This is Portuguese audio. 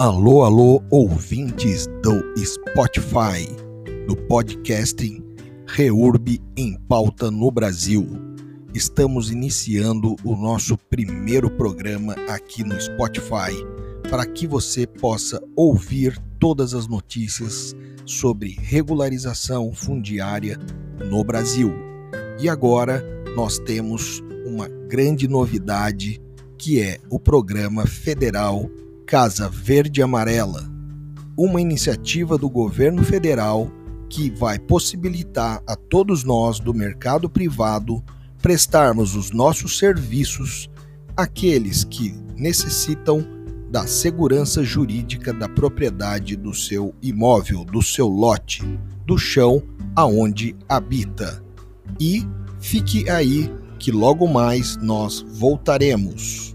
Alô, alô, ouvintes do Spotify, do podcasting Reurb em Pauta no Brasil. Estamos iniciando o nosso primeiro programa aqui no Spotify para que você possa ouvir todas as notícias sobre regularização fundiária no Brasil. E agora nós temos uma grande novidade que é o programa federal Casa Verde Amarela, uma iniciativa do governo federal que vai possibilitar a todos nós do mercado privado prestarmos os nossos serviços àqueles que necessitam da segurança jurídica da propriedade do seu imóvel, do seu lote, do chão aonde habita. E fique aí que logo mais nós voltaremos.